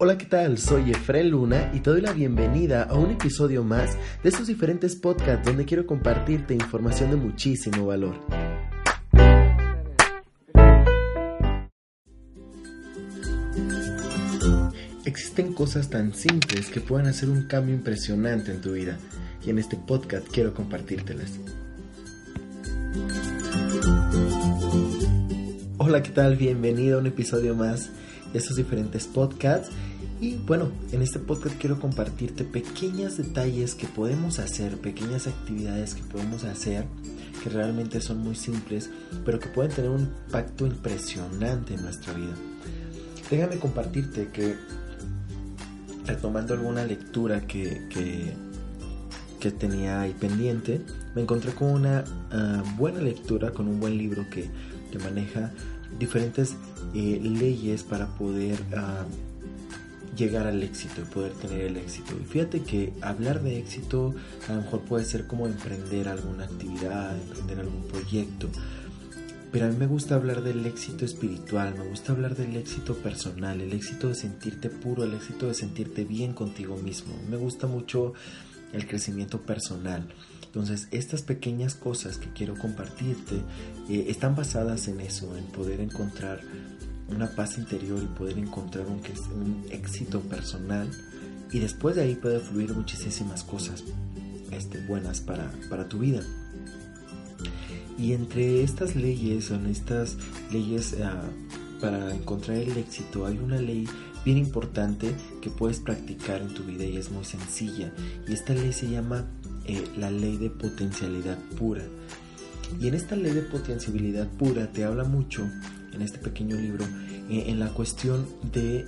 Hola, ¿qué tal? Soy Efren Luna y te doy la bienvenida a un episodio más de estos diferentes podcasts donde quiero compartirte información de muchísimo valor. Existen cosas tan simples que pueden hacer un cambio impresionante en tu vida y en este podcast quiero compartírtelas. Hola, ¿qué tal? Bienvenido a un episodio más de estos diferentes podcasts y bueno, en este podcast quiero compartirte pequeños detalles que podemos hacer, pequeñas actividades que podemos hacer que realmente son muy simples, pero que pueden tener un impacto impresionante en nuestra vida. Déjame compartirte que, retomando alguna lectura que, que, tenía ahí pendiente, me encontré con una ah, buena lectura, con un buen libro que, que maneja diferentes eh, leyes para poder... Ah, llegar al éxito y poder tener el éxito. Y fíjate que hablar de éxito a lo mejor puede ser como emprender alguna actividad, emprender algún proyecto. Pero a mí me gusta hablar del éxito espiritual, me gusta hablar del éxito personal, el éxito de sentirte puro, el éxito de sentirte bien contigo mismo. Me gusta mucho el crecimiento personal. Entonces, estas pequeñas cosas que quiero compartirte eh, están basadas en eso, en poder encontrar una paz interior y poder encontrar un, un éxito personal y después de ahí puede fluir muchísimas cosas este, buenas para, para tu vida. Y entre estas leyes, en estas leyes ah, para encontrar el éxito, hay una ley bien importante que puedes practicar en tu vida y es muy sencilla. Y esta ley se llama eh, la ley de potencialidad pura. Y en esta ley de potencialidad pura te habla mucho en este pequeño libro eh, en la cuestión de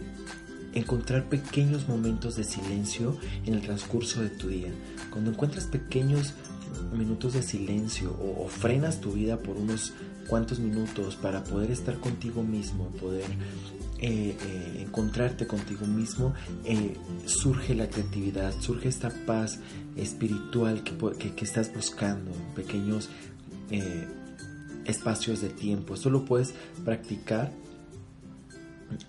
encontrar pequeños momentos de silencio en el transcurso de tu día. Cuando encuentras pequeños minutos de silencio o, frenas tu vida por unos cuantos minutos para poder estar contigo mismo, poder eh, eh, encontrarte contigo mismo, surge la creatividad, surge esta paz espiritual que, que estás buscando, pequeños espacios de tiempo. Esto lo puedes practicar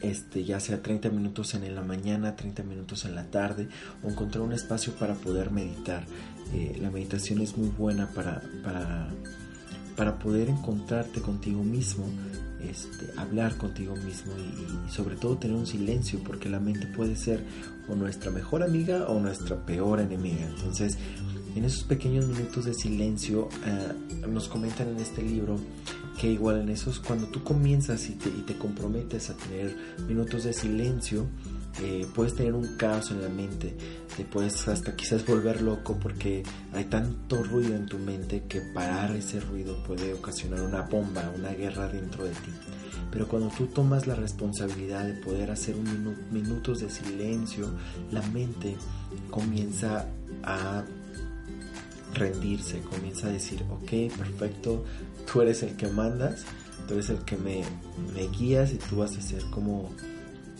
este, ya sea 30 minutos en la mañana, 30 minutos en la tarde, o encontrar un espacio para poder meditar. Eh, la meditación es muy buena para, para, para poder encontrarte contigo mismo, este, hablar contigo mismo y, sobre todo tener un silencio, porque la mente puede ser o nuestra mejor amiga o nuestra peor enemiga. Entonces, en esos pequeños minutos de silencio, eh, nos comentan en este libro que igual en esos, cuando tú comienzas y te, comprometes a tener minutos de silencio, eh, puedes tener un caos en la mente, te puedes hasta quizás volver loco porque hay tanto ruido en tu mente que parar ese ruido puede ocasionar una bomba, una guerra dentro de ti. Pero cuando tú tomas la responsabilidad de poder hacer un minutos de silencio, la mente comienza a rendirse, comienza a decir, ok, perfecto, tú eres el que mandas, tú eres el que me, guías y tú vas a ser como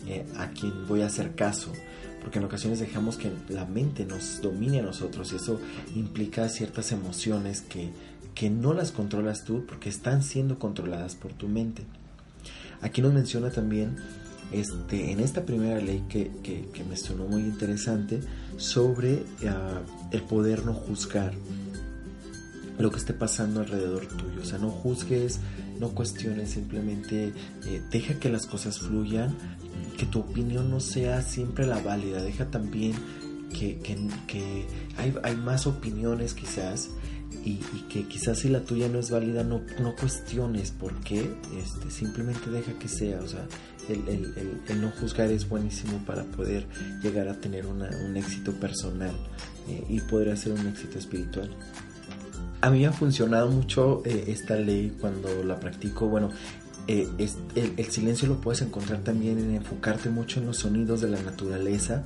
eh, a quien voy a hacer caso. Porque en ocasiones dejamos que la mente nos domine a nosotros y eso implica ciertas emociones que, que no las controlas tú porque están siendo controladas por tu mente. Aquí nos menciona también este, en esta primera ley que, que, me sonó muy interesante sobre ah, el poder no juzgar lo que esté pasando alrededor tuyo. O sea, no juzgues, no cuestiones, simplemente eh, deja que las cosas fluyan, que tu opinión no sea siempre la válida, deja también que, que, hay, hay, más opiniones quizás y, que quizás si la tuya no es válida no, no cuestiones por qué, este, simplemente deja que sea, o sea, el, el, no juzgar es buenísimo para poder llegar a tener una, un éxito personal eh, y poder hacer un éxito espiritual. A mí ha funcionado mucho eh, esta ley cuando la practico. Bueno, eh, el, silencio lo puedes encontrar también en enfocarte mucho en los sonidos de la naturaleza,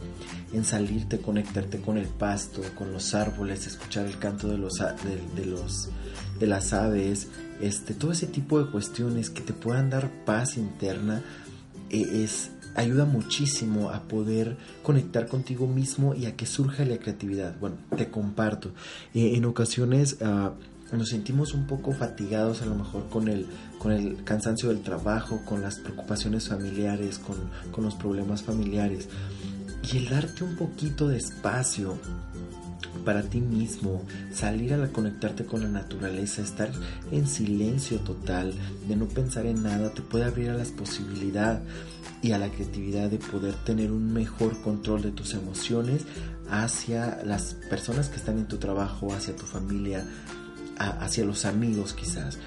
en salirte, conectarte con el pasto, con los árboles, escuchar el canto de los, de, los de las aves, este, todo ese tipo de cuestiones que te puedan dar paz interna eh, es ayuda muchísimo a poder conectar contigo mismo y a que surja la creatividad. Bueno, te comparto. Eh, en ocasiones ah, nos sentimos un poco fatigados a lo mejor con el, con el cansancio del trabajo, con las preocupaciones familiares, con, con los problemas familiares. Y el darte un poquito de espacio para ti mismo, salir a conectarte con la naturaleza, estar en silencio total, de no pensar en nada, te puede abrir a las posibilidades y a la creatividad de poder tener un mejor control de tus emociones hacia las personas que están en tu trabajo, hacia tu familia, hacia los amigos quizás.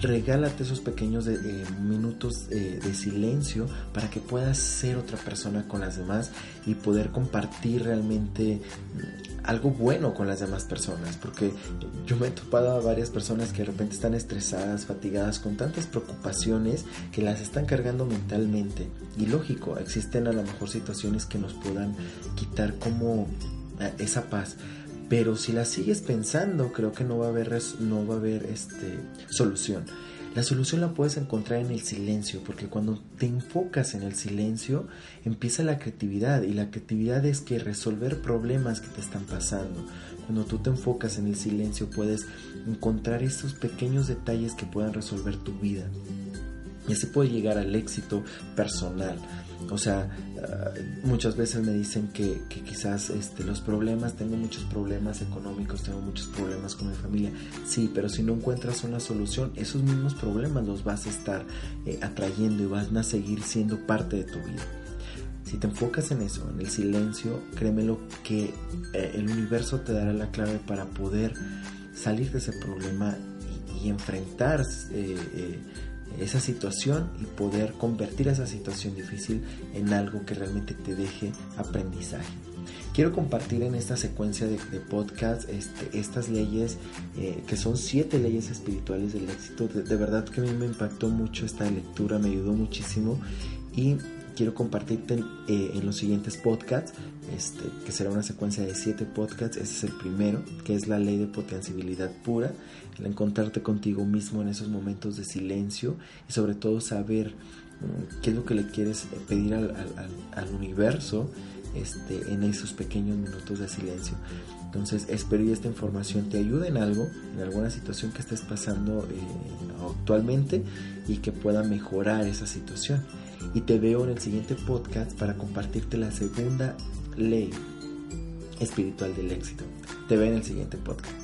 Regálate esos pequeños eh, minutos eh, de silencio para que puedas ser otra persona con las demás y poder compartir realmente mm, algo bueno con las demás personas. Porque yo me he topado a varias personas que de repente están estresadas, fatigadas, con tantas preocupaciones que las están cargando mentalmente. Y lógico, existen a lo mejor situaciones que nos puedan quitar como eh, esa paz pero si la sigues pensando, creo que no va a haber, no va a haber este, solución. La solución la puedes encontrar en el silencio, porque cuando te enfocas en el silencio, empieza la creatividad. Y la creatividad es que resolver problemas que te están pasando. Cuando tú te enfocas en el silencio, puedes encontrar esos pequeños detalles que puedan resolver tu vida. Y así puede llegar al éxito personal. O sea, ah, muchas veces me dicen que, quizás este, los problemas, tengo muchos problemas económicos, tengo muchos problemas con mi familia. Sí, pero si no encuentras una solución, esos mismos problemas los vas a estar eh, atrayendo y van a seguir siendo parte de tu vida. Si te enfocas en eso, en el silencio, créemelo que eh, el universo te dará la clave para poder salir de ese problema y, enfrentar eh, esa situación y poder convertir esa situación difícil en algo que realmente te deje aprendizaje. Quiero compartir en esta secuencia de, podcast este, estas leyes, eh, que son siete leyes espirituales del éxito. De, verdad que a mí me impactó mucho esta lectura, me ayudó muchísimo y quiero compartirte eh, en los siguientes podcasts, este, que será una secuencia de siete podcasts. Ese es el primero, que es la ley de potenciabilidad pura, el encontrarte contigo mismo en esos momentos de silencio y sobre todo saber mm, qué es lo que le quieres pedir al, universo este, en esos pequeños minutos de silencio. Entonces espero que esta información te ayude en algo, en alguna situación que estés pasando eh, actualmente y que pueda mejorar esa situación y te veo en el siguiente podcast para compartirte la segunda ley espiritual del éxito. Te veo en el siguiente podcast.